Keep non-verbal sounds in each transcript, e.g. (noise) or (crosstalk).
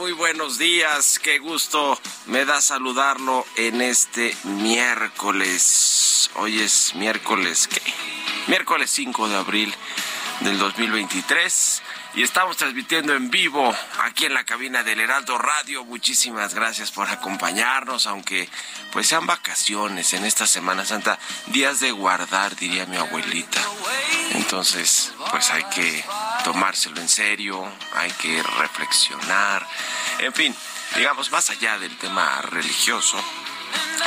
Muy buenos días. Qué gusto me da saludarlo en este miércoles. Hoy es miércoles, ¿qué? Miércoles 5 de abril del 2023. Y estamos transmitiendo en vivo aquí en la cabina del Heraldo Radio. Muchísimas gracias por acompañarnos, aunque pues sean vacaciones en esta Semana Santa, días de guardar, diría mi abuelita. Entonces, pues hay que tomárselo en serio, hay que reflexionar, en fin, digamos, más allá del tema religioso,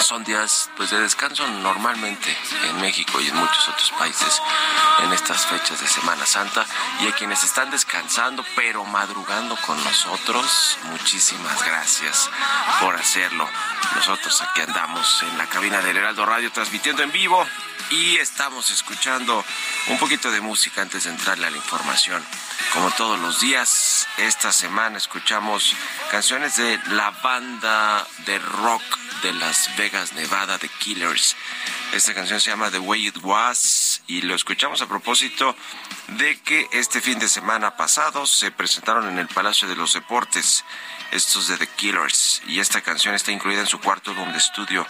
son días pues de descanso normalmente en México y en muchos otros países en estas fechas de Semana Santa. Y a quienes están descansando pero madrugando con nosotros muchísimas gracias por hacerlo. Nosotros aquí andamos en la cabina del Heraldo Radio transmitiendo en vivo y estamos escuchando un poquito de música antes de entrarle a la información. Como todos los días esta semana escuchamos canciones de la banda de rock de Las Vegas, Nevada, The Killers. Esta canción se llama The Way It Was y lo escuchamos a propósito de que este fin de semana pasado se presentaron en el Palacio de los Deportes estos de The Killers y esta canción está incluida en su cuarto álbum de estudio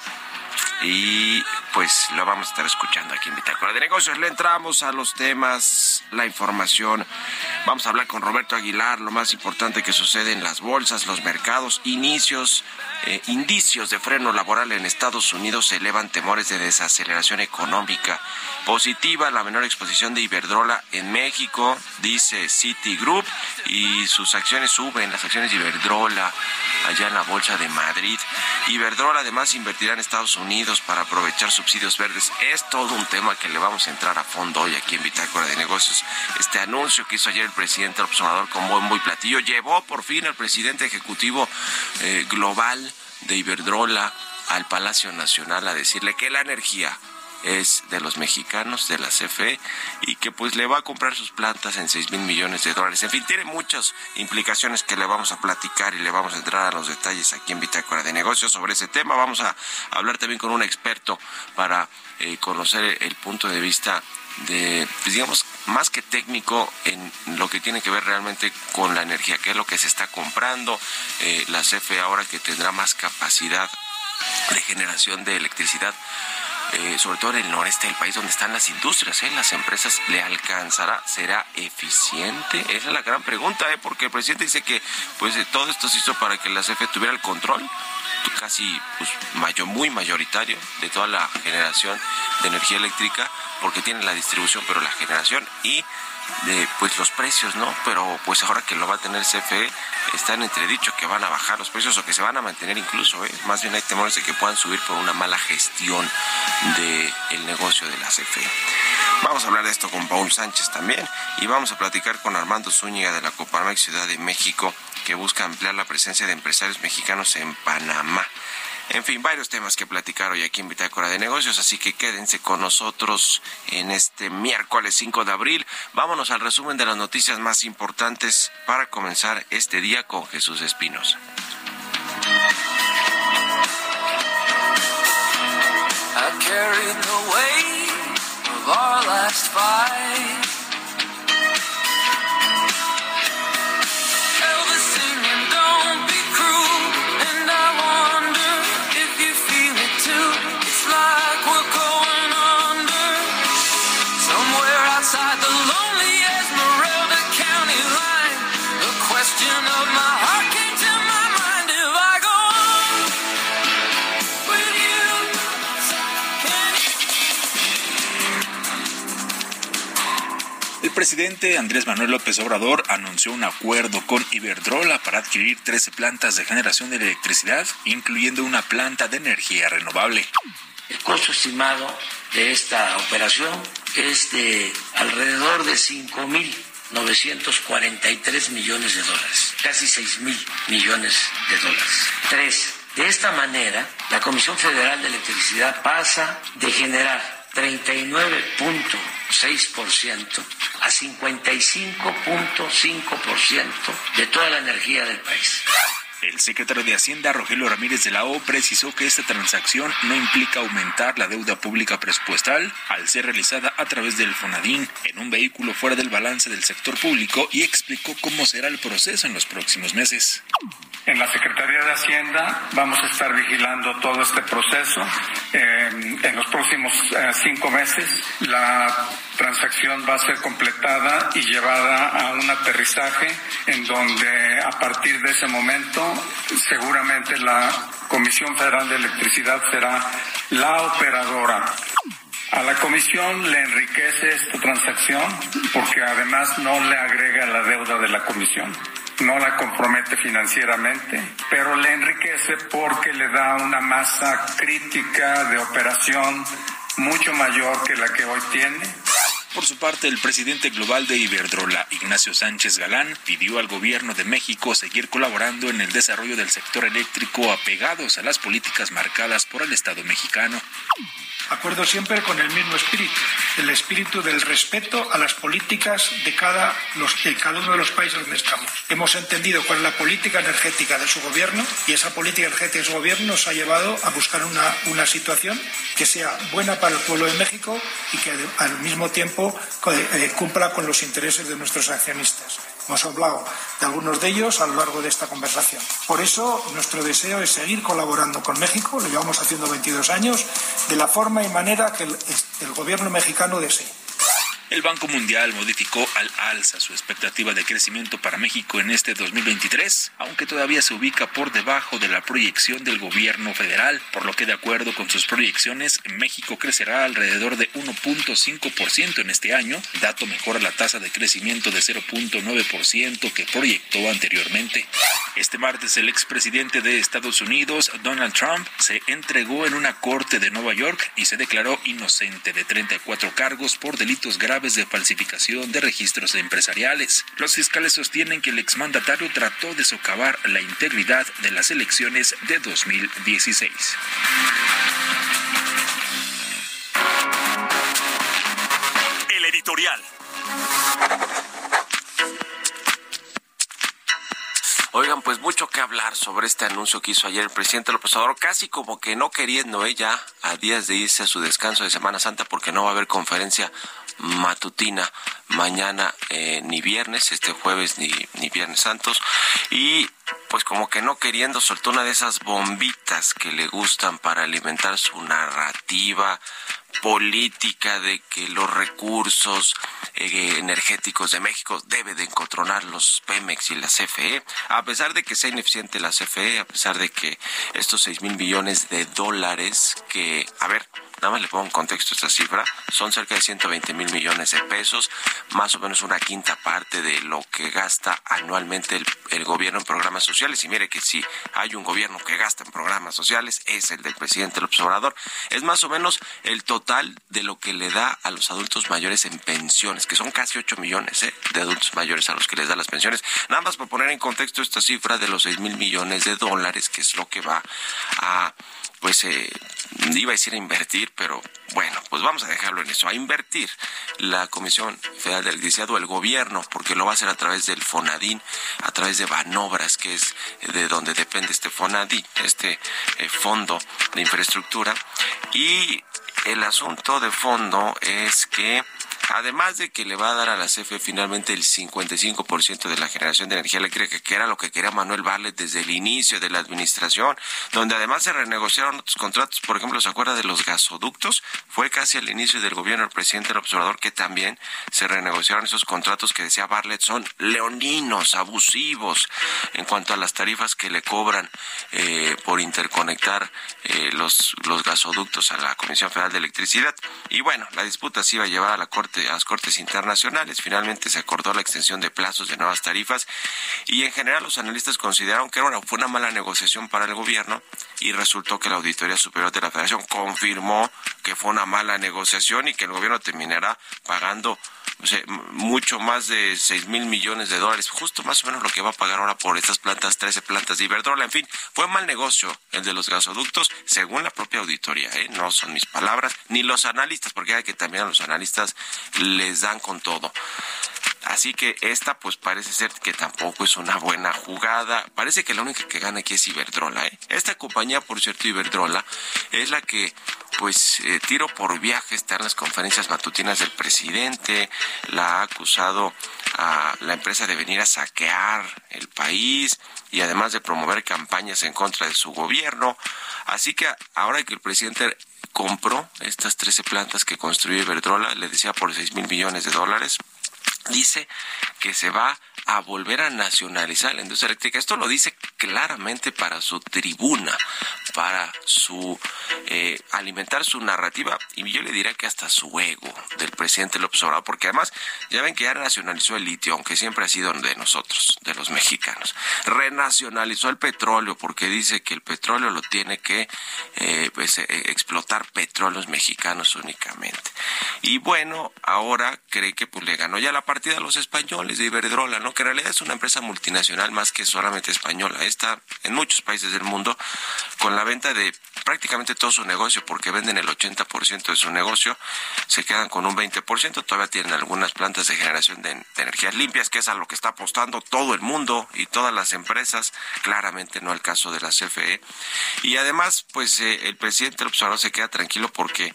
y pues lo vamos a estar escuchando aquí en Bitácora de Negocios. Le entramos a los temas, la información. Vamos a hablar con Roberto Aguilar, lo más importante que sucede en las bolsas, los mercados, inicios, eh, indicios de freno laboral en Estados Unidos elevan temores de desaceleración económica. Positiva la menor exposición de Iberdrola en México, dice Citigroup, y sus acciones suben, las acciones de Iberdrola allá en la Bolsa de Madrid. Iberdrola además invertirá en Estados Unidos para aprovechar subsidios verdes. Es todo un tema que le vamos a entrar a fondo hoy aquí en Bitácora de Negocios. Este anuncio que hizo ayer el presidente observador con bombo y platillo llevó por fin al presidente ejecutivo eh, global de Iberdrola al Palacio Nacional a decirle que la energía es de los mexicanos, de la CFE, y que pues le va a comprar sus plantas en 6 mil millones de dólares. En fin, tiene muchas implicaciones que le vamos a platicar y le vamos a entrar a los detalles aquí en Bitácora de Negocios sobre ese tema. Vamos a hablar también con un experto para eh, conocer el punto de vista de, pues digamos, más que técnico en lo que tiene que ver realmente con la energía, que es lo que se está comprando, eh, la CFE ahora que tendrá más capacidad de generación de electricidad eh, sobre todo en el noreste del país donde están las industrias, ¿eh? las empresas, ¿le alcanzará? ¿Será eficiente? Esa es la gran pregunta, ¿eh? porque el presidente dice que pues todo esto se hizo para que la CFE tuviera el control casi pues, mayor, muy mayoritario de toda la generación de energía eléctrica porque tiene la distribución pero la generación y de pues los precios, ¿no? Pero pues ahora que lo va a tener CFE, están entredicho que van a bajar los precios o que se van a mantener incluso, ¿eh? Más bien hay temores de que puedan subir por una mala gestión del el negocio de la CFE. Vamos a hablar de esto con Paul Sánchez también y vamos a platicar con Armando Zúñiga de la Coparmex Ciudad de México que busca ampliar la presencia de empresarios mexicanos en Panamá. En fin, varios temas que platicar hoy aquí en Bitácora de Negocios, así que quédense con nosotros en este miércoles 5 de abril. Vámonos al resumen de las noticias más importantes para comenzar este día con Jesús Espinos. Andrés Manuel López Obrador anunció un acuerdo con Iberdrola para adquirir 13 plantas de generación de electricidad, incluyendo una planta de energía renovable. El costo estimado de esta operación es de alrededor de 5.943 millones de dólares, casi 6 mil millones de dólares. Tres, de esta manera, la Comisión Federal de Electricidad pasa de generar 39.6% a 55.5% de toda la energía del país. El secretario de Hacienda, Rogelio Ramírez de la O, precisó que esta transacción no implica aumentar la deuda pública presupuestal al ser realizada a través del FONADIN en un vehículo fuera del balance del sector público y explicó cómo será el proceso en los próximos meses. En la Secretaría de Hacienda vamos a estar vigilando todo este proceso. en los próximos eh, cinco meses la transacción va a ser completada y llevada a un aterrizaje en donde a partir de ese momento seguramente la Comisión Federal de Electricidad será la operadora. A la Comisión le enriquece esta transacción porque además no le agrega la deuda de la Comisión no la compromete financieramente, pero le enriquece porque le da una masa crítica de operación mucho mayor que la que hoy tiene. Por su parte, el presidente global de Iberdrola, Ignacio Sánchez Galán, pidió al gobierno de México seguir colaborando en el desarrollo del sector eléctrico apegados a las políticas marcadas por el Estado mexicano acuerdo siempre con el mismo espíritu, el espíritu del respeto a las políticas de cada, de cada uno de los países donde estamos. Hemos entendido cuál es la política energética de su gobierno y esa política energética de su gobierno nos ha llevado a buscar una, una situación que sea buena para el pueblo de México y que al mismo tiempo eh, cumpla con los intereses de nuestros accionistas. Hemos hablado de algunos de ellos a lo largo de esta conversación. Por eso, nuestro deseo es seguir colaborando con México, lo llevamos haciendo 22 años, de la forma y manera que el, el gobierno mexicano desee. El Banco Mundial modificó al alza su expectativa de crecimiento para México en este 2023, aunque todavía se ubica por debajo de la proyección del gobierno federal, por lo que de acuerdo con sus proyecciones, México crecerá alrededor de 1.5% en este año, dato mejora la tasa de crecimiento de 0.9% que proyectó anteriormente. Este martes el expresidente de Estados Unidos, Donald Trump, se entregó en una corte de Nueva York y se declaró inocente de 34 cargos por delitos graves de falsificación de registros empresariales. Los fiscales sostienen que el exmandatario trató de socavar la integridad de las elecciones de 2016. El editorial. Oigan, pues mucho que hablar sobre este anuncio que hizo ayer el presidente López Obrador, casi como que no queriendo ella a días de irse a su descanso de Semana Santa porque no va a haber conferencia matutina. Mañana eh, ni viernes, este jueves ni, ni viernes santos. Y pues como que no queriendo soltó una de esas bombitas que le gustan para alimentar su narrativa política de que los recursos eh, energéticos de México debe de encontronar los Pemex y la CFE, a pesar de que sea ineficiente la CFE, a pesar de que estos seis mil millones de dólares que, a ver, nada más le pongo en contexto esta cifra, son cerca de 120 mil millones de pesos, más o menos una quinta parte de lo que gasta anualmente el, el, gobierno en programas sociales. Y mire que si hay un gobierno que gasta en programas sociales, es el del presidente López Obrador. Es más o menos el total de lo que le da a los adultos mayores en pensiones, que son casi 8 millones ¿eh? de adultos mayores a los que les da las pensiones. Nada más por poner en contexto esta cifra de los 6 mil millones de dólares, que es lo que va a pues eh, iba a decir a invertir, pero bueno, pues vamos a dejarlo en eso, a invertir la Comisión Federal de Electricidad o el gobierno, porque lo va a hacer a través del FONADIN, a través de Banobras, que es de donde depende este FONADIN, este eh, fondo de infraestructura. Y el asunto de fondo es que además de que le va a dar a la CFE finalmente el 55% de la generación de energía eléctrica, que era lo que quería Manuel Barlet desde el inicio de la administración, donde además se renegociaron otros contratos, por ejemplo, ¿se acuerda de los gasoductos? Fue casi al inicio del gobierno del presidente del observador que también se renegociaron esos contratos que decía Barlet son leoninos, abusivos en cuanto a las tarifas que le cobran eh, por interconectar eh, los, los gasoductos a la Comisión Federal de Electricidad. Y bueno, la disputa se iba a llevar a la Corte las cortes internacionales. Finalmente se acordó la extensión de plazos de nuevas tarifas y en general los analistas consideraron que era fue una mala negociación para el gobierno y resultó que la Auditoría Superior de la Federación confirmó que fue una mala negociación y que el gobierno terminará pagando mucho más de 6 mil millones de dólares, justo más o menos lo que va a pagar ahora por estas plantas, 13 plantas de Iberdrola. En fin, fue mal negocio el de los gasoductos, según la propia auditoría, ¿eh? no son mis palabras, ni los analistas, porque hay que también a los analistas les dan con todo. Así que esta pues parece ser que tampoco es una buena jugada. Parece que la única que gana aquí es Iberdrola. ¿eh? Esta compañía, por cierto, Iberdrola, es la que pues eh, tiro por viaje está en las conferencias matutinas del presidente, la ha acusado a la empresa de venir a saquear el país y además de promover campañas en contra de su gobierno. Así que ahora que el presidente compró estas 13 plantas que construyó Iberdrola, le decía por 6 mil millones de dólares, dice que se va a volver a nacionalizar la industria eléctrica. Esto lo dice claramente para su tribuna, para su eh, alimentar su narrativa y yo le diría que hasta su ego del presidente López Obrador, porque además ya ven que ya nacionalizó el litio, aunque siempre ha sido de nosotros, de los mexicanos. Renacionalizó el petróleo porque dice que el petróleo lo tiene que eh, pues, eh, explotar petróleos mexicanos únicamente. Y bueno, ahora cree que pues le ganó ya la partida a los españoles de Iberdrola, ¿no? Que en realidad es una empresa multinacional más que solamente española. Está en muchos países del mundo con la venta de prácticamente todo su negocio, porque venden el 80% de su negocio, se quedan con un 20%, todavía tienen algunas plantas de generación de, energías limpias, que es a lo que está apostando todo el mundo y todas las empresas, claramente no el caso de la CFE. Y además, pues eh, el presidente López Obrador se queda tranquilo porque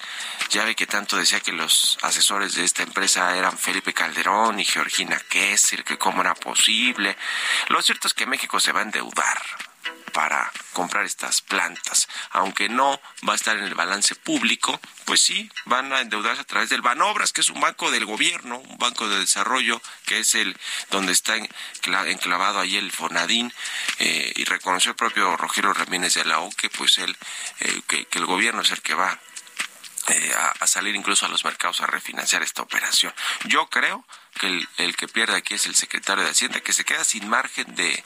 ya ve que tanto decía que los asesores de esta empresa eran Felipe Calderón y Georgina Kessler, que cómo posible. Lo cierto es que México se va a endeudar para comprar estas plantas. Aunque no va a estar en el balance público, pues sí, van a endeudarse a través del Banobras, que es un banco del gobierno, un banco de desarrollo, que es el donde está enclavado ahí el Fonadín, eh, y reconoció el propio Rogelio Ramírez de la O que pues él, eh, que, el gobierno es el que va eh, a, salir incluso a los mercados a refinanciar esta operación. Yo creo que el, el, que pierde aquí es el secretario de Hacienda, que se queda sin margen de,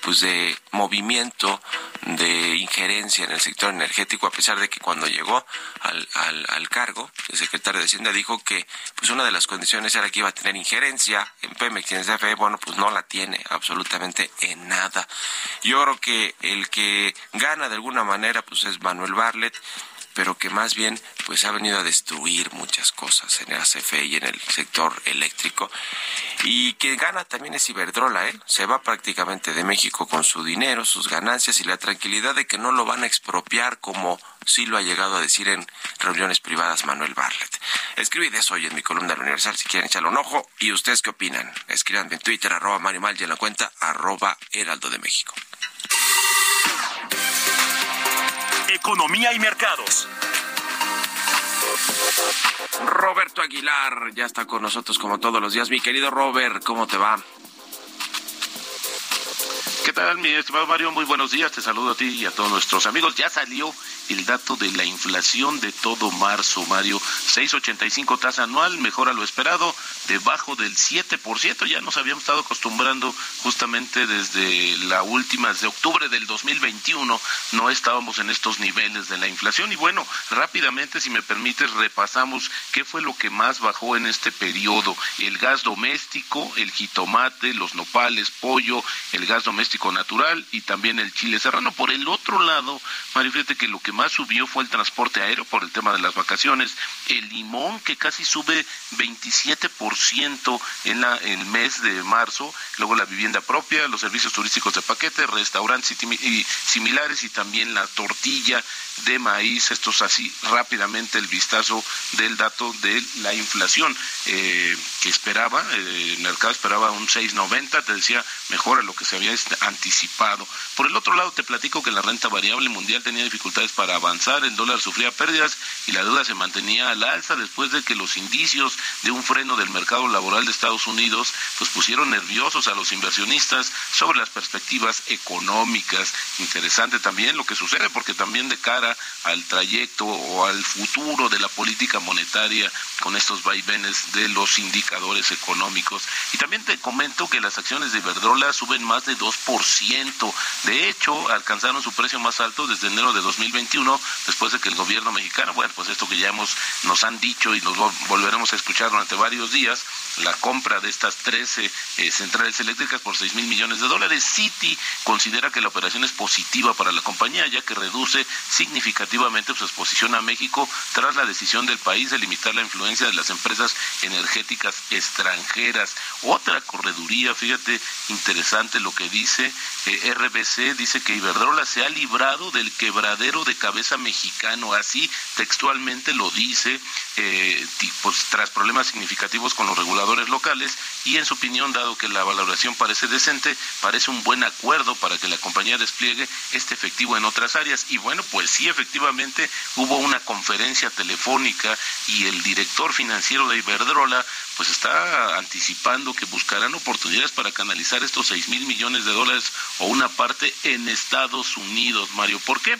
pues de movimiento, de injerencia en el sector energético, a pesar de que cuando llegó al, al, cargo, el secretario de Hacienda dijo que pues una de las condiciones era que iba a tener injerencia en Pemex y en CFE, bueno, pues no la tiene absolutamente en nada. Yo creo que el que gana de alguna manera pues es Manuel Barlet, pero que más bien pues ha venido a destruir muchas cosas en el ACFE y en el sector eléctrico. Y que gana también es Iberdrola, ¿eh? Se va prácticamente de México con su dinero, sus ganancias y la tranquilidad de que no lo van a expropiar como sí lo ha llegado a decir en reuniones privadas Manuel Barlet. Escribí de eso hoy en mi columna de Universal si quieren echarle un ojo. ¿Y ustedes qué opinan? Escriban en Twitter, arroba Mario Mal y en la cuenta arroba Heraldo de México. Economía y mercados. Roberto Aguilar ya está con nosotros como todos los días. Mi querido Robert, ¿cómo te va? ¿Qué tal, mi estimado Mario? Muy buenos días. Te saludo a ti y a todos nuestros amigos. Ya salió el dato de la inflación de todo marzo, Mario. 6.85 tasa anual, mejor a lo esperado, debajo del 7%. Ya nos habíamos estado acostumbrando justamente desde la última, de octubre del 2021, no estábamos en estos niveles de la inflación. Y bueno, rápidamente, si me permites, repasamos qué fue lo que más bajó en este periodo. El gas doméstico, el jitomate, los nopales, pollo, el gas doméstico natural y también el chile serrano. Por el otro lado, Mario, fíjate que lo que más subió fue el transporte aéreo por el tema de las vacaciones, el limón que casi sube 27% en la, el mes de marzo, luego la vivienda propia, los servicios turísticos de paquete, restaurantes y, similares y también la tortilla de maíz, esto es así rápidamente el vistazo del dato de la inflación eh, que esperaba, eh, el mercado esperaba un 6.90, te decía mejor a lo que se había. Por el otro lado te platico que la renta variable mundial tenía dificultades para avanzar, el dólar sufría pérdidas y la deuda se mantenía al alza después de que los indicios de un freno del mercado laboral de Estados Unidos pues pusieron nerviosos a los inversionistas sobre las perspectivas económicas. Interesante también lo que sucede porque también de cara al trayecto o al futuro de la política monetaria con estos vaivenes de los indicadores económicos. Y también te comento que las acciones de Iberdrola suben más de 2%. De hecho, alcanzaron su precio más alto desde enero de 2021, después de que el gobierno mexicano, bueno, pues esto que ya hemos, nos han dicho y nos volveremos a escuchar durante varios días, la compra de estas 13 eh, centrales eléctricas por 6 mil millones de dólares. Citi considera que la operación es positiva para la compañía, ya que reduce significativamente su exposición a México tras la decisión del país de limitar la influencia de las empresas energéticas extranjeras. Otra correduría, fíjate, interesante lo que dice RBC, dice que Iberdrola se ha librado del quebradero de cabeza mexicano, así textualmente lo dice, eh, pues, tras problemas significativos con los reguladores locales y en su opinión, dado que la valoración parece decente, parece un buen acuerdo para que la compañía despliegue este efectivo en otras áreas. Y bueno, pues sí, efectivamente hubo una conferencia telefónica y el director financiero de Iberdrola pues está anticipando que buscarán oportunidades para canalizar estos seis mil millones de dólares o una parte en Estados Unidos, Mario. ¿Por qué?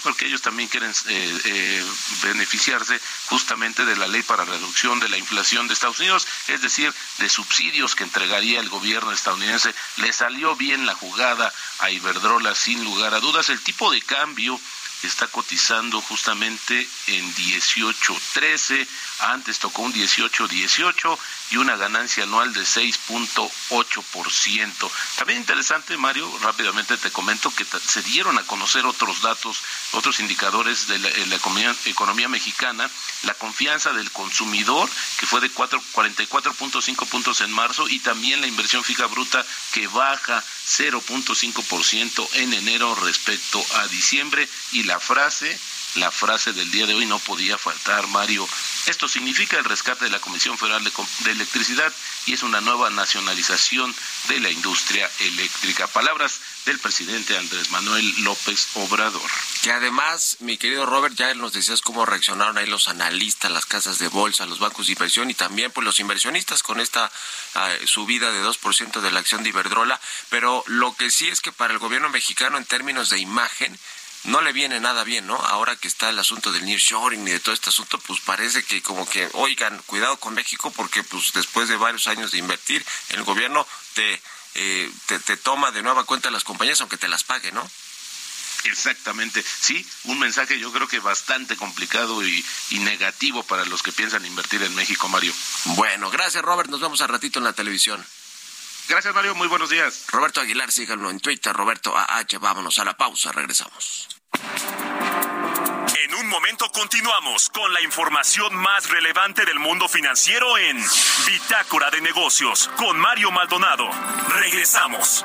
porque ellos también quieren eh, eh, beneficiarse justamente de la ley para reducción de la inflación de Estados Unidos, es decir, de subsidios que entregaría el gobierno estadounidense. Le salió bien la jugada a Iberdrola sin lugar a dudas. El tipo de cambio está cotizando justamente en 18.13, antes tocó un 18.18 y una ganancia anual de 6.8%. También interesante, Mario, rápidamente te comento que se dieron a conocer otros datos, otros indicadores de la, economía, mexicana, la confianza del consumidor, que fue de 44.5 puntos en marzo, y también la inversión fija bruta, que baja 0.5% en enero respecto a diciembre, y frase la frase del día de hoy no podía faltar, Mario. Esto significa el rescate de la Comisión Federal de, Electricidad y es una nueva nacionalización de la industria eléctrica. Palabras del presidente Andrés Manuel López Obrador. Que además, mi querido Robert, ya nos decías cómo reaccionaron ahí los analistas, las casas de bolsa, los bancos de inversión y también pues los inversionistas con esta ah, subida de 2% de la acción de Iberdrola, pero lo que sí es que para el gobierno mexicano en términos de imagen no le viene nada bien, ¿no? Ahora que está el asunto del nearshoring y de todo este asunto, pues parece que como que, oigan, cuidado con México porque pues después de varios años de invertir, el gobierno te, eh, te, toma de nueva cuenta las compañías aunque te las pague, ¿no? Exactamente, sí, un mensaje yo creo que bastante complicado y, y, negativo para los que piensan invertir en México, Mario. Bueno, gracias Robert, nos vemos al ratito en la televisión. Gracias, Mario. Muy buenos días. Roberto Aguilar, síganlo en Twitter. Roberto AH. Vámonos a la pausa. Regresamos. En un momento continuamos con la información más relevante del mundo financiero en Bitácora de Negocios con Mario Maldonado. Regresamos.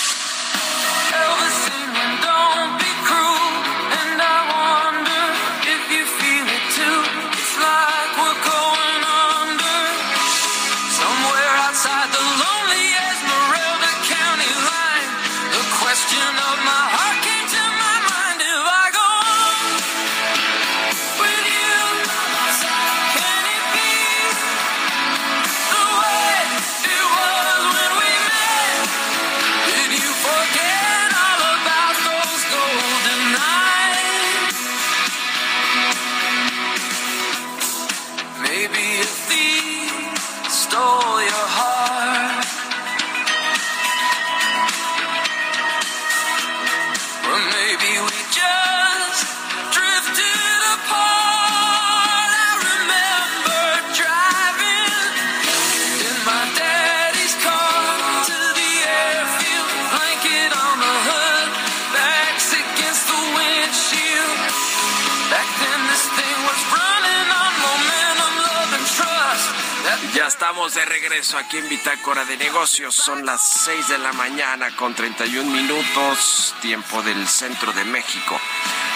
De regreso aquí en Bitácora de Negocios. Son las 6 de la mañana con 31 minutos, tiempo del centro de México.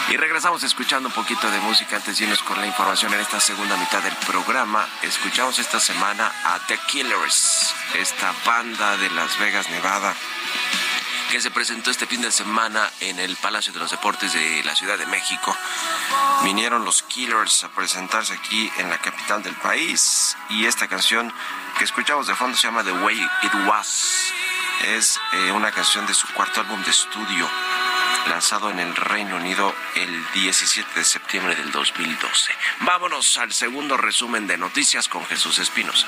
Y regresamos escuchando un poquito de música antes de irnos con la información en esta segunda mitad del programa. Escuchamos esta semana a The Killers, esta banda de Las Vegas, Nevada, que se presentó este fin de semana en el Palacio de los Deportes de la Ciudad de México. Vinieron los Killers a presentarse aquí en la capital del país y esta canción que escuchamos de fondo se llama The Way It Was. Es eh, una canción de su cuarto álbum de estudio lanzado en el Reino Unido el 17 de septiembre del 2012. Vámonos al segundo resumen de noticias con Jesús Espinosa.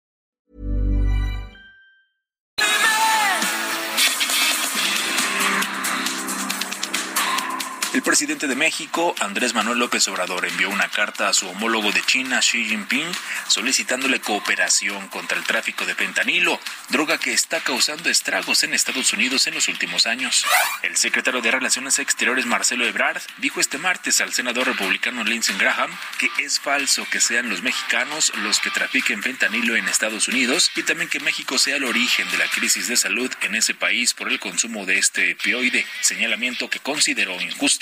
El presidente de México, Andrés Manuel López Obrador, envió una carta a su homólogo de China, Xi Jinping, solicitándole cooperación contra el tráfico de pentanilo, droga que está causando estragos en Estados Unidos en los últimos años. El secretario de Relaciones Exteriores, Marcelo Ebrard, dijo este martes al senador republicano Lindsey Graham que es falso que sean los mexicanos los que trafiquen fentanilo en Estados Unidos y también que México sea el origen de la crisis de salud en ese país por el consumo de este opioide, señalamiento que consideró injusto.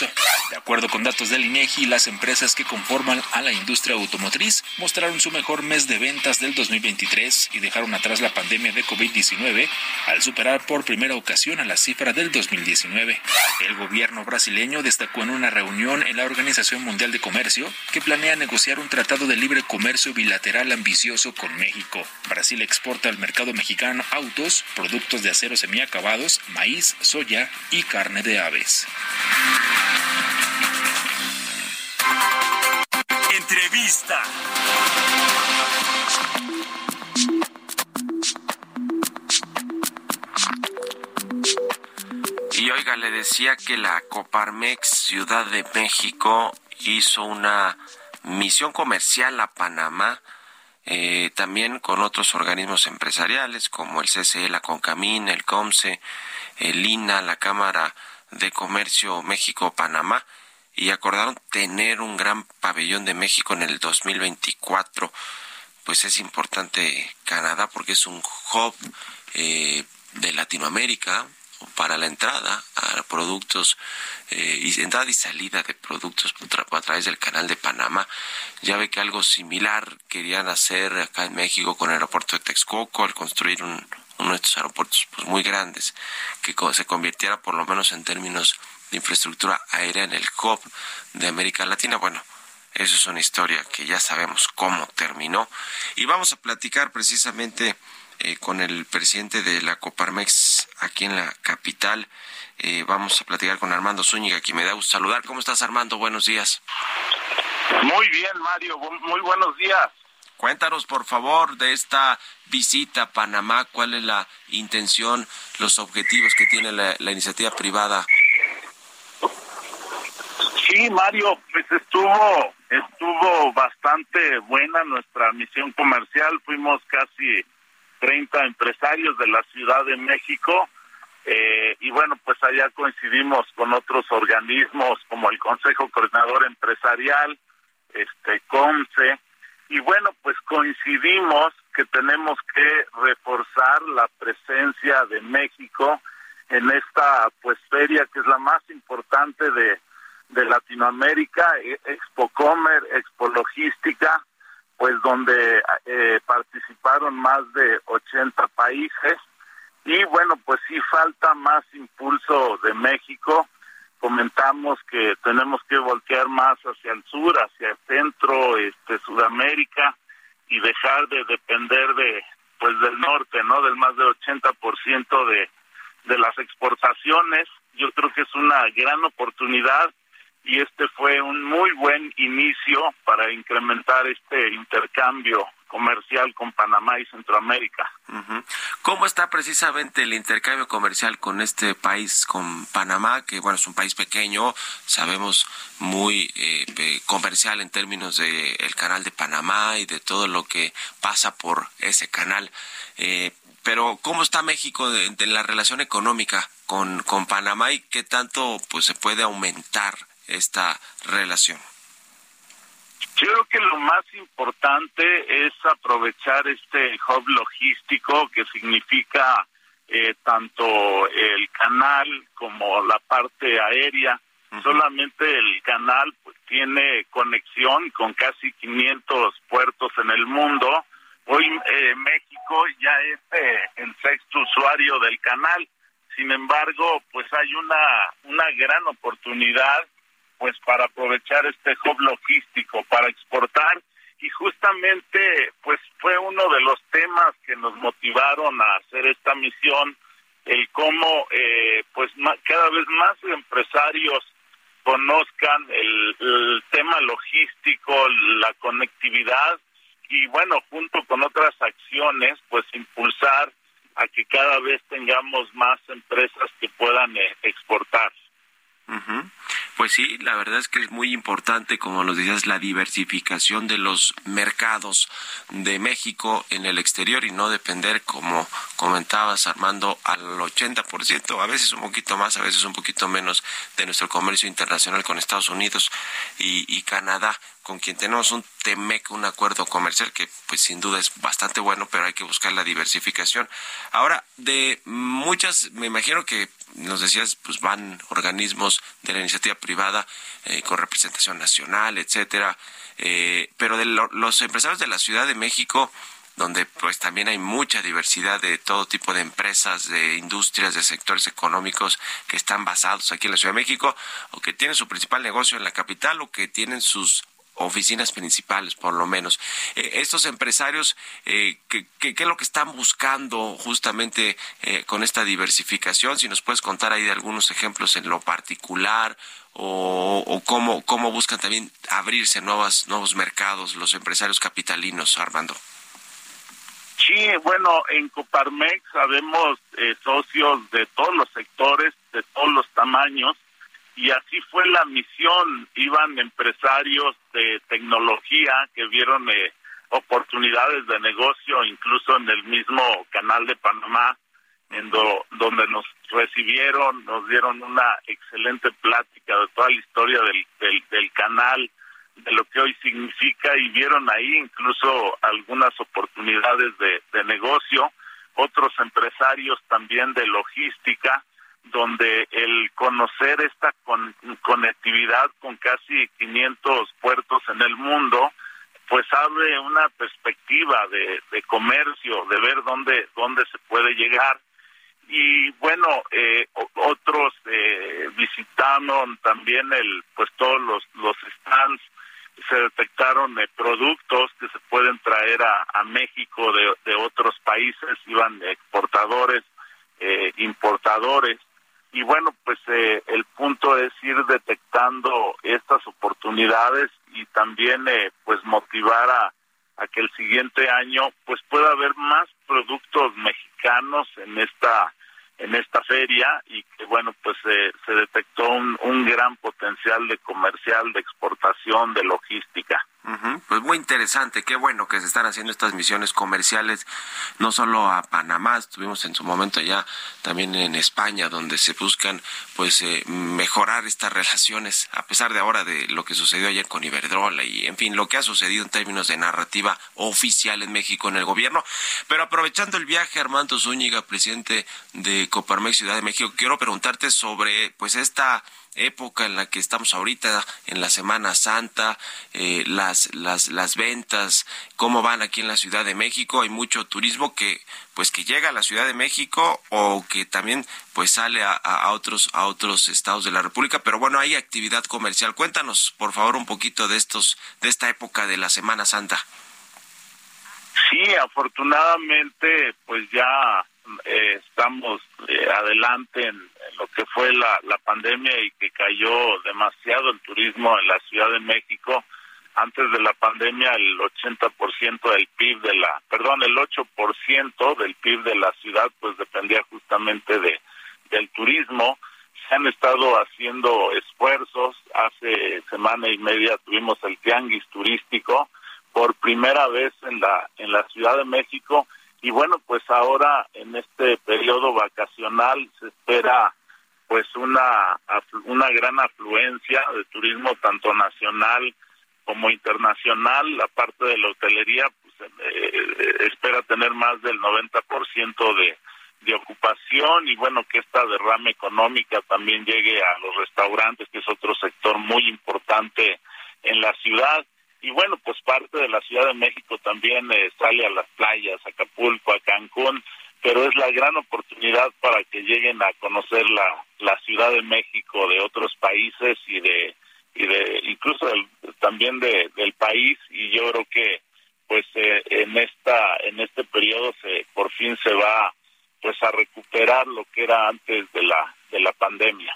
De acuerdo con datos del INEGI, las empresas que conforman a la industria automotriz mostraron su mejor mes de ventas del 2023 y dejaron atrás la pandemia de COVID-19 al superar por primera ocasión a la cifra del 2019. El gobierno brasileño destacó en una reunión en la Organización Mundial de Comercio que planea negociar un tratado de libre comercio bilateral ambicioso con México. Brasil exporta al mercado mexicano autos, productos de acero semiacabados, maíz, soya y carne de aves. Entrevista. Y oiga, le decía que la Coparmex Ciudad de México hizo una misión comercial a Panamá, eh, también con otros organismos empresariales como el CCE, la CONCAMIN, el COMSE, el INA, la Cámara de Comercio México-Panamá, y acordaron tener un gran pabellón de México en el 2024. Pues es importante Canadá porque es un hub eh, de Latinoamérica, para la entrada a productos eh, y entrada y salida de productos a través del canal de Panamá. Ya ve que algo similar querían hacer acá en México con el aeropuerto de Texcoco al construir un, uno de estos aeropuertos pues, muy grandes que se convirtiera por lo menos en términos de infraestructura aérea en el hub de América Latina. Bueno, eso es una historia que ya sabemos cómo terminó y vamos a platicar precisamente eh, con el presidente de la Coparmex aquí en la capital. Eh, vamos a platicar con Armando Zúñiga, que me da gusto saludar. ¿Cómo estás, Armando? Buenos días. Muy bien, Mario. Muy buenos días. Cuéntanos, por favor, de esta visita a Panamá. ¿Cuál es la intención, los objetivos que tiene la, la iniciativa privada? Sí, Mario, pues estuvo estuvo bastante buena nuestra misión comercial. Fuimos casi 30 empresarios de la Ciudad de México. Eh, y bueno, pues allá coincidimos con otros organismos como el Consejo Coordinador Empresarial, este CONCE, y bueno, pues coincidimos que tenemos que reforzar la presencia de México en esta pues feria que es la más importante de, de Latinoamérica, e, Expo Comer, Expo Logística, pues donde eh, participaron más de 80 países y bueno, pues sí falta más impulso de México. Comentamos que tenemos que voltear más hacia el sur, hacia el centro, este Sudamérica y dejar de depender de pues del norte, ¿no? Del más del 80% de de las exportaciones. Yo creo que es una gran oportunidad y este fue un muy buen inicio para incrementar este intercambio comercial con Panamá y Centroamérica. ¿Cómo está precisamente el intercambio comercial con este país, con Panamá, que bueno, es un país pequeño, sabemos muy eh, comercial en términos de el canal de Panamá y de todo lo que pasa por ese canal? Eh, pero ¿cómo está México de, la relación económica con, con Panamá y qué tanto pues se puede aumentar esta relación? Yo creo que lo más importante es aprovechar este hub logístico que significa eh, tanto el canal como la parte aérea. Solamente el canal pues, tiene conexión con casi 500 puertos en el mundo. Hoy eh, México ya es eh, el sexto usuario del canal. Sin embargo, pues hay una, una gran oportunidad pues para aprovechar este hub logístico para exportar. Y justamente pues fue uno de los temas que nos motivaron a hacer esta misión el cómo eh, pues cada vez más empresarios conozcan el, el tema logístico la conectividad y bueno junto con otras acciones pues impulsar a que cada vez tengamos más empresas que puedan eh, exportar pues sí, la verdad es que es muy importante, como nos decías, la diversificación de los mercados de México en el exterior y no depender como comentabas, Armando, al 80%, a veces un poquito más, a veces un poquito menos de nuestro comercio internacional con Estados Unidos y Canadá con quien tenemos un TEMEC, un acuerdo comercial que pues sin duda es bastante bueno, pero hay que buscar la diversificación. Ahora, de muchas, me imagino que nos decías, pues van organismos de la iniciativa privada eh, con representación nacional, etcétera, eh, pero de los empresarios de la Ciudad de México, donde pues también hay mucha diversidad de todo tipo de empresas, de industrias, de sectores económicos que están basados aquí en la Ciudad de México o que tienen su principal negocio en la capital o que tienen sus oficinas principales, por lo menos. Eh, estos empresarios, eh, ¿qué, es lo que están buscando justamente eh, con esta diversificación? Si nos puedes contar ahí de algunos ejemplos en lo particular o, o cómo, cómo buscan también abrirse nuevas, nuevos mercados los empresarios capitalinos, Armando. Sí, bueno, en Coparmex sabemos eh, socios de todos los sectores, de todos los tamaños, y así fue la misión. Iban empresarios de tecnología que vieron eh, oportunidades de negocio, incluso en el mismo canal de Panamá, en donde nos recibieron, nos dieron una excelente plática de toda la historia del, del, del canal, de lo que hoy significa y vieron ahí incluso algunas oportunidades de, de negocio, otros empresarios también de logística donde el conocer esta conectividad con casi 500 puertos en el mundo, pues abre una perspectiva de, comercio, de ver dónde, dónde se puede llegar. Y bueno, eh, otros eh, visitaron también el, pues todos los, stands, se detectaron eh, productos que se pueden traer a, a México de, de otros países, iban exportadores, eh, importadores y bueno, pues eh, el punto es ir detectando estas oportunidades y también eh, pues motivar a, a que el siguiente año pues pueda haber más productos mexicanos en esta en esta feria y que bueno pues eh, se detectó un, un gran potencial de comercial de exportación de logística pues muy interesante, qué bueno que se están haciendo estas misiones comerciales, no solo a Panamá, estuvimos en su momento ya también en España, donde se buscan pues eh, mejorar estas relaciones, a pesar de ahora de lo que sucedió ayer con Iberdrola y en fin, lo que ha sucedido en términos de narrativa oficial en México en el gobierno. Pero aprovechando el viaje, Armando Zúñiga, presidente de Coparmex Ciudad de México, quiero preguntarte sobre pues esta época en la que estamos ahorita, en la Semana Santa, eh, las, las, las ventas, cómo van aquí en la Ciudad de México. Hay mucho turismo que, pues, que llega a la Ciudad de México o que también, pues, sale a, a otros, a otros estados de la República. Pero bueno, hay actividad comercial. Cuéntanos, por favor, un poquito de estos, de esta época de la Semana Santa. Sí, afortunadamente, pues ya eh, estamos eh, adelante en, lo que fue la, la pandemia y que cayó demasiado el turismo en la Ciudad de México. Antes de la pandemia el 80% del PIB de la, perdón, el 8% del PIB de la ciudad pues dependía justamente de del turismo. Se han estado haciendo esfuerzos. Hace semana y media tuvimos el tianguis turístico por primera vez en la en la Ciudad de México y bueno, pues ahora en este periodo vacacional se espera pues una una gran afluencia de turismo tanto nacional como internacional. La parte de la hotelería pues, eh, espera tener más del 90% de de ocupación y bueno que esta derrama económica también llegue a los restaurantes que es otro sector muy importante en la ciudad y bueno, pues parte de la Ciudad de México también eh, sale a las playas, a Acapulco, a Cancún, pero es la gran oportunidad para que lleguen a conocer la, la Ciudad de México de otros países y de y de incluso también de, del país y yo creo que pues eh, en esta en este periodo se por fin se va pues a recuperar lo que era antes de la de la pandemia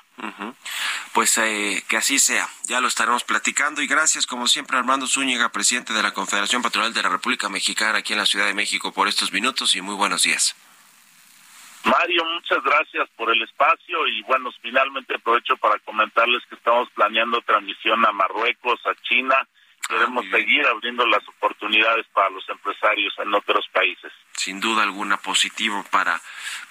pues eh, que así sea. Ya lo estaremos platicando y gracias como siempre Armando Zúñiga, presidente de la Confederación Patronal de la República Mexicana aquí en la Ciudad de México por estos minutos y muy buenos días. Mario, muchas gracias por el espacio y bueno, finalmente aprovecho para comentarles que estamos planeando transmisión a Marruecos, a China. Queremos seguir abriendo las oportunidades para los empresarios en otros países. sin duda alguna positivo para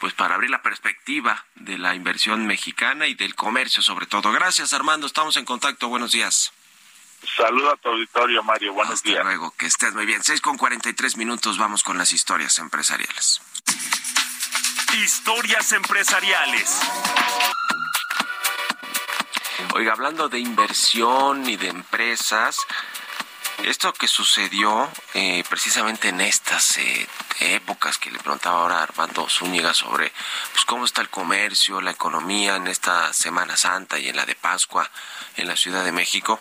pues para abrir la perspectiva de la inversión mexicana y del comercio sobre todo. Gracias Armando, estamos en contacto. Buenos días. Saluda a tu auditorio, Mario. Buenos Hasta días. luego, que estés muy bien. 6 con 43 minutos, vamos con las historias empresariales. Historias empresariales. Oiga, hablando de inversión y de empresas, esto que sucedió eh, precisamente en estas eh, épocas que le preguntaba ahora Armando Zúñiga sobre pues, cómo está el comercio, la economía en esta Semana Santa y en la de Pascua en la Ciudad de México,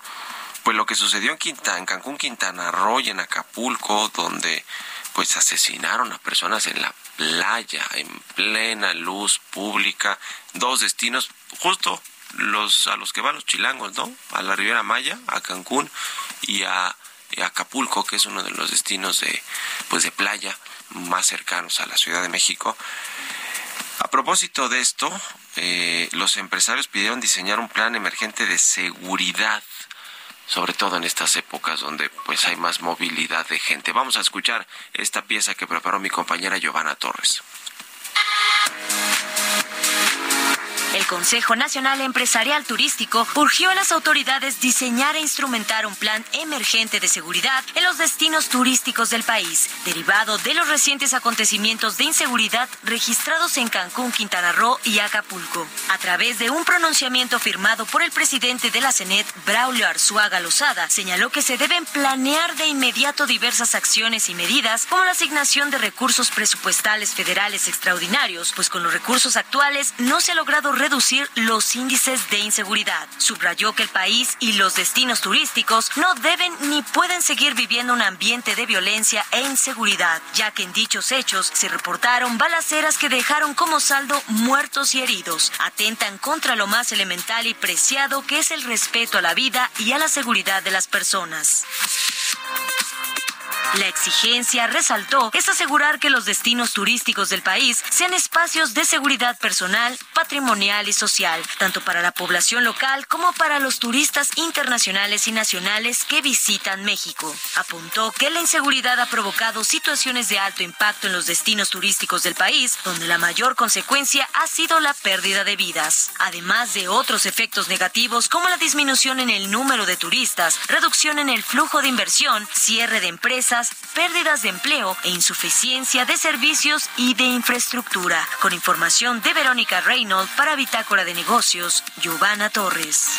pues lo que sucedió en, Quinta, en Cancún, Quintana Roo y en Acapulco, donde pues asesinaron a personas en la playa, en plena luz pública, dos destinos justo los a los que van los chilangos, ¿no? A la Riviera Maya, a Cancún y a, y Acapulco, que es uno de los destinos de pues de playa más cercanos a la Ciudad de México. A propósito de esto, eh, los empresarios pidieron diseñar un plan emergente de seguridad, sobre todo en estas épocas donde pues hay más movilidad de gente. Vamos a escuchar esta pieza que preparó mi compañera Giovanna Torres. El Consejo Nacional Empresarial Turístico urgió a las autoridades diseñar e instrumentar un plan emergente de seguridad en los destinos turísticos del país, derivado de los recientes acontecimientos de inseguridad registrados en Cancún, Quintana Roo y Acapulco. A través de un pronunciamiento firmado por el presidente de la CENET, Braulio Arzuaga Lozada, señaló que se deben planear de inmediato diversas acciones y medidas, como la asignación de recursos presupuestales federales extraordinarios, pues con los recursos actuales no se ha logrado reducir los índices de inseguridad. Subrayó que el país y los destinos turísticos no deben ni pueden seguir viviendo un ambiente de violencia e inseguridad, ya que en dichos hechos se reportaron balaceras que dejaron como saldo muertos y heridos. Atentan contra lo más elemental y preciado que es el respeto a la vida y a la seguridad de las personas. La exigencia, resaltó, es asegurar que los destinos turísticos del país sean espacios de seguridad personal, patrimonial y social, tanto para la población local como para los turistas internacionales y nacionales que visitan México. Apuntó que la inseguridad ha provocado situaciones de alto impacto en los destinos turísticos del país, donde la mayor consecuencia ha sido la pérdida de vidas, además de otros efectos negativos como la disminución en el número de turistas, reducción en el flujo de inversión, cierre de empresas, pérdidas de empleo e insuficiencia de servicios y de infraestructura. Con información de Verónica Reynolds para Bitácora de Negocios, Giovanna Torres.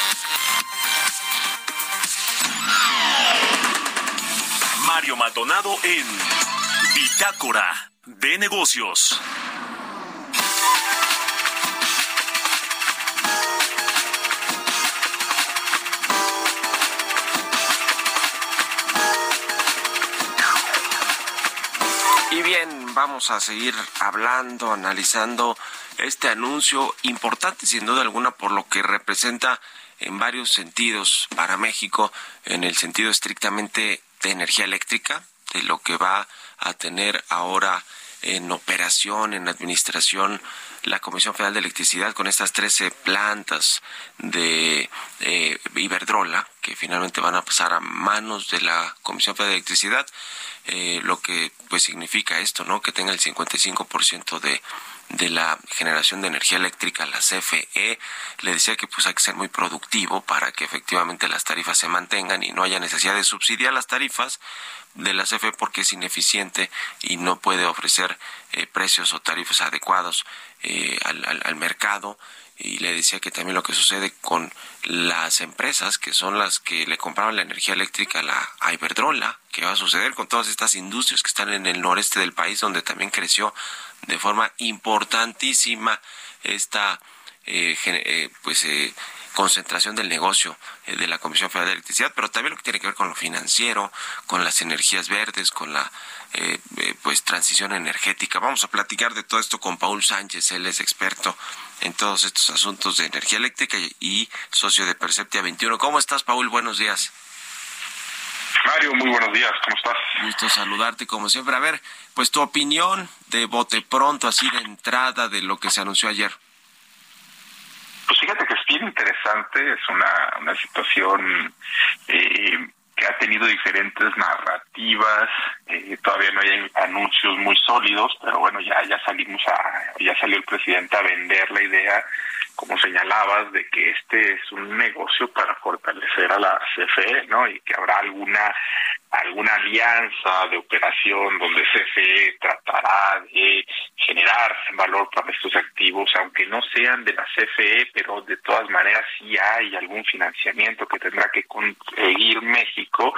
Mario Maldonado en Bitácora de Negocios. Y bien, vamos a seguir hablando, analizando este anuncio importante sin duda alguna por lo que representa en varios sentidos para México, en el sentido estrictamente de energía eléctrica, de lo que va a tener ahora en operación, en administración, la Comisión Federal de Electricidad con estas 13 plantas de eh, Iberdrola, que finalmente van a pasar a manos de la Comisión Federal de Electricidad, eh, lo que pues significa esto, ¿no? Que tenga el 55% de de la generación de energía eléctrica, la CFE, le decía que pues hay que ser muy productivo para que efectivamente las tarifas se mantengan y no haya necesidad de subsidiar las tarifas de la CFE porque es ineficiente y no puede ofrecer eh, precios o tarifas adecuados eh, al, al, al mercado y le decía que también lo que sucede con las empresas que son las que le compraban la energía eléctrica a, la, a Iberdrola, que va a suceder con todas estas industrias que están en el noreste del país, donde también creció de forma importantísima esta eh, eh, pues eh, concentración del negocio eh, de la Comisión Federal de Electricidad, pero también lo que tiene que ver con lo financiero, con las energías verdes, con la eh, eh, pues transición energética. Vamos a platicar de todo esto con Paul Sánchez, él es experto en todos estos asuntos de energía eléctrica y, y socio de Perceptia 21. ¿Cómo estás, Paul? Buenos días. Mario, muy buenos días, ¿cómo estás? Gusto saludarte como siempre. A ver, pues tu opinión de bote pronto, así de entrada de lo que se anunció ayer. Pues fíjate que interesante, es una, una situación eh, que ha tenido diferentes narrativas, eh, todavía no hay anuncios muy sólidos, pero bueno, ya ya salimos a ya salió el presidente a vender la idea como señalabas, de que este es un negocio para fortalecer a la CFE, ¿no? Y que habrá alguna alguna alianza de operación donde CFE tratará de generar valor para estos activos, aunque no sean de la CFE, pero de todas maneras sí hay algún financiamiento que tendrá que conseguir México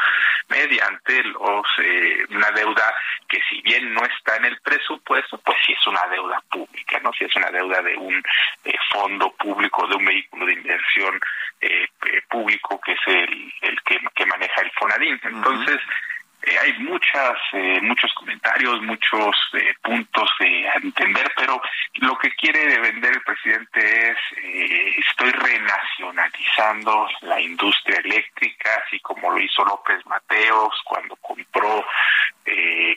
mediante los eh, una deuda que si bien no está en el presupuesto, pues sí es una deuda pública, ¿no? Si es una deuda de un eh, fondo público, de un vehículo de inversión eh, público que es el, el que, que maneja el FONADIN. Entonces, eh, hay muchas, eh, muchos comentarios, muchos eh, puntos de entender, pero lo que quiere vender el presidente es estoy renacionalizando la industria eléctrica, así como lo hizo López Mateos cuando compró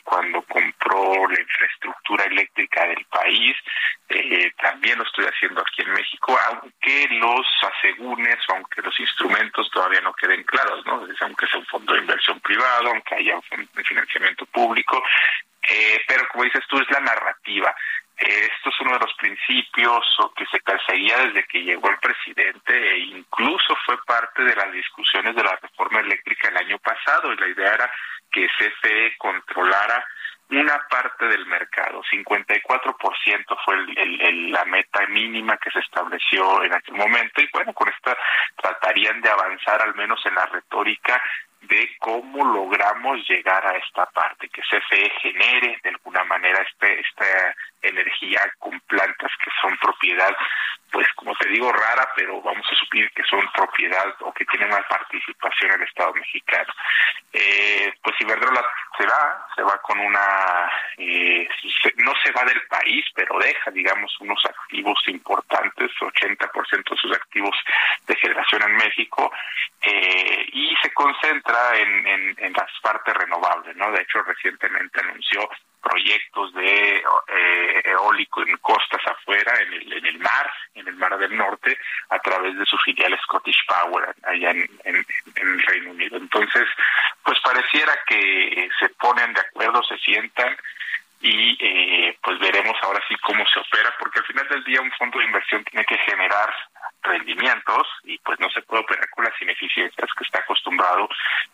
cuando compró la infraestructura eléctrica del país. también lo estoy haciendo aquí en México, aunque los asegúnes aunque los instrumentos todavía no queden claros, ¿no? aunque sea un fondo de inversión privado, aunque haya de financiamiento público, eh, pero como dices tú, es la narrativa. Eh, esto es uno de los principios que se perseguía desde que llegó el presidente e incluso fue parte de las discusiones de la reforma eléctrica el año pasado y la idea era que CFE controlara una parte del mercado, 54% fue el, la meta mínima que se estableció en aquel momento y bueno, con esta tratarían de avanzar al menos en la retórica de cómo logramos llegar a esta parte, que CFE genere de alguna manera este, esta energía con plantas que son propiedad, pues como te digo, rara, pero vamos a suplir que son propiedad o que tienen más participación en el Estado mexicano. Eh, pues Iberdrola se va, se va con una, eh, no se va del país, pero deja, digamos, unos activos importantes, 80% de sus activos de generación en México, eh, y se concentra en, en, en las partes renovables, ¿no? De hecho, recientemente anunció proyectos de eh, eólico en costas afuera, en el, en el mar, en el mar del norte, a través de su filial Scottish Power allá en, en, Reino Unido. Entonces, pues pareciera que se ponen de acuerdo, se sientan y eh, pues veremos ahora sí cómo se opera, porque al final del día un fondo de inversión tiene que generar rendimientos y pues no se puede operar con las ineficiencias que está acostumbrado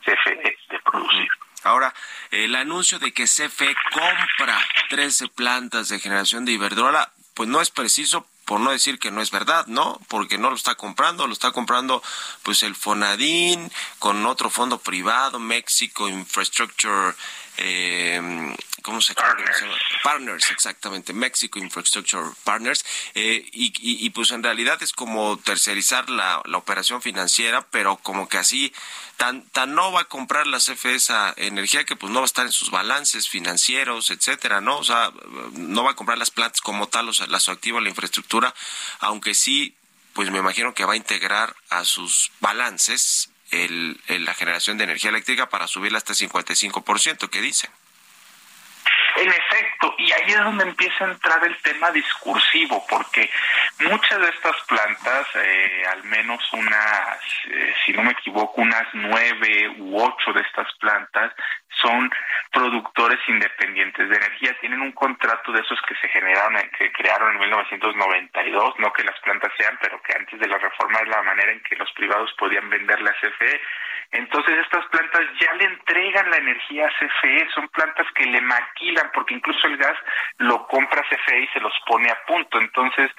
CFE de producir. Ahora, el anuncio de que CFE compra 13 plantas de generación de Iberdrola, pues no es preciso por no decir que no es verdad, ¿no? Porque no lo está comprando, lo está comprando pues el Fonadín con otro fondo privado, México Infrastructure eh, ¿cómo se llama? Partners, exactamente, Mexico Infrastructure Partners, eh, y, y, pues en realidad es como tercerizar la, la, operación financiera, pero como que así, tan, tan no va a comprar la CFE esa energía que pues no va a estar en sus balances financieros, etcétera, ¿no? O sea, no va a comprar las plantas como tal, o sea, las activa la infraestructura, aunque sí, pues me imagino que va a integrar a sus balances el, la generación de energía eléctrica para subirla hasta el 55%, ¿qué dicen? En efecto, y ahí es donde empieza a entrar el tema discursivo, porque muchas de estas plantas, eh, al menos unas, eh, si no me equivoco, unas nueve u ocho de estas plantas son productores independientes de energía, tienen un contrato de esos que se generaron, que crearon en 1992, no que las plantas sean, pero que antes de la reforma es la manera en que los privados podían vender la CFE. Entonces estas plantas ya le entregan la energía a CFE, son plantas que le maquilan, porque incluso el gas lo compra CFE y se los pone a punto. Entonces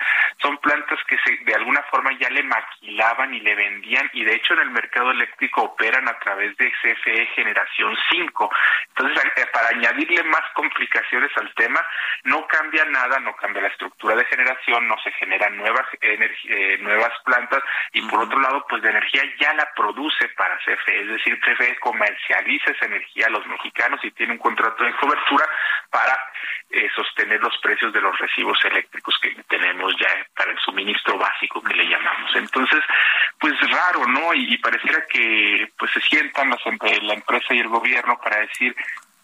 son plantas que se, de alguna forma ya le maquilaban y le vendían, y de hecho en el mercado eléctrico operan a través de CFE generación 5. Entonces, eh, para añadirle más complicaciones al tema, no cambia nada, no cambia la estructura de generación, no se generan nuevas eh, nuevas plantas y por otro lado, pues la energía ya la produce para CFE, es decir, CFE comercializa esa energía a los mexicanos y tiene un contrato de cobertura para eh, sostener los precios de los recibos eléctricos que tenemos ya para el suministro básico que le llamamos. Entonces, pues raro, ¿no? Y, pareciera que pues se sientan las, la empresa y el gobierno para decir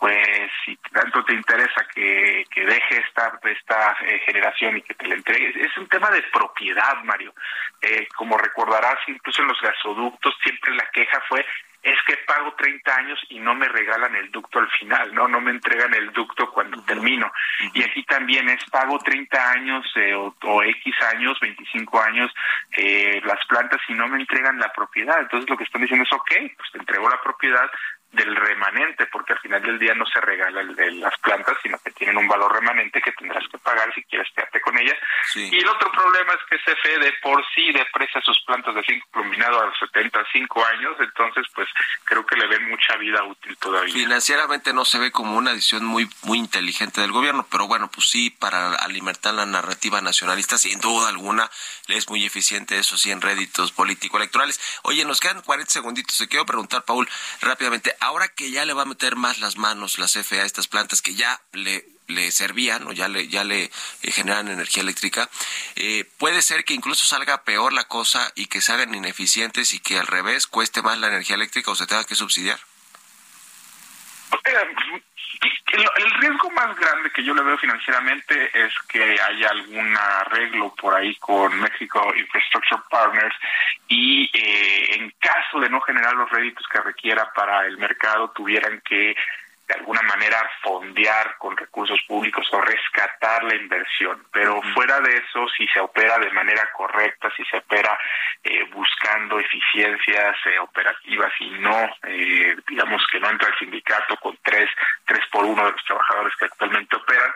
pues si tanto te interesa que, que deje esta, esta eh, generación y que te la entregues, es un tema de propiedad, Mario. Eh, como recordarás, incluso en los gasoductos siempre la queja fue es que pago 30 años y no me regalan el ducto al final, no no me entregan el ducto cuando termino. Y aquí también es pago 30 años eh, o, X años, 25 años, eh, las plantas y no me entregan la propiedad. Entonces lo que están diciendo es, ok, pues te entrego la propiedad, del remanente, porque al final del día no se regala el, las plantas, sino que tienen un valor remanente que tendrás que pagar si quieres quedarte con ellas. Y el otro problema es que CFE de por sí deprecia sus plantas de zinc combinado a los 75 años, entonces pues creo que le ven mucha vida útil todavía. Financieramente no se ve como una decisión muy muy inteligente del gobierno, pero bueno, pues sí, para alimentar la narrativa nacionalista, sin duda alguna, es muy eficiente eso sí en réditos político-electorales. Oye, nos quedan 40 segunditos, te quiero preguntar, Paul, rápidamente, ahora que ya le va a meter más las manos la CFE a estas plantas que ya le servían o ya le, ya le eh, generan energía eléctrica, eh, puede ser que incluso salga peor la cosa y que se hagan ineficientes y que al revés cueste más la energía eléctrica o se tenga que subsidiar. El riesgo más grande que yo le veo financieramente es que haya algún arreglo por ahí con México Infrastructure Partners y eh, en caso de no generar los réditos que requiera para el mercado tuvieran que de alguna manera fondear con recursos públicos o rescatar la inversión. Pero fuera de eso, si se opera de manera correcta, si se opera eh, buscando eficiencias eh, operativas y no, eh, digamos que no entra el sindicato con tres, tres por uno de los trabajadores que actualmente operan,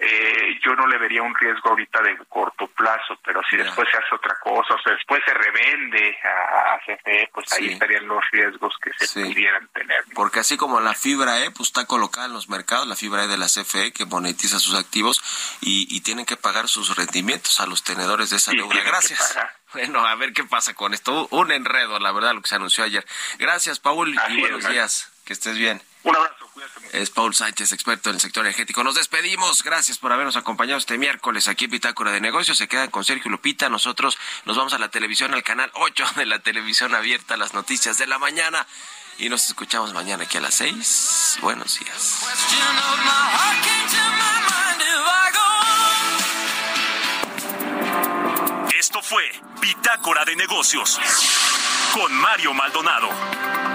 eh, yo no le vería un riesgo ahorita de corto plazo, pero si después se hace otra cosa, o sea, después se revende a, CFE, pues ahí estarían los riesgos que se pudieran tener. Porque así como la fibra E, pues está colocada en los mercados, la fibra E de la CFE que monetiza sus activos y, tienen que pagar sus rendimientos a los tenedores de esa deuda. Gracias. (laughs) Bueno, a ver qué pasa con esto. Un enredo, la verdad, lo que se anunció ayer. Gracias, Paul, y buenos días. Que estés bien. Un abrazo. Es Paul Sánchez, experto en el sector energético. Nos despedimos. Gracias por habernos acompañado este miércoles aquí en Pitácora de Negocios. Se quedan con Sergio Lupita. Nosotros nos vamos a la televisión, al canal 8 de la televisión abierta, las noticias de la mañana. Y nos escuchamos mañana aquí a las 6. Buenos días. Esto fue Bitácora de Negocios con Mario Maldonado.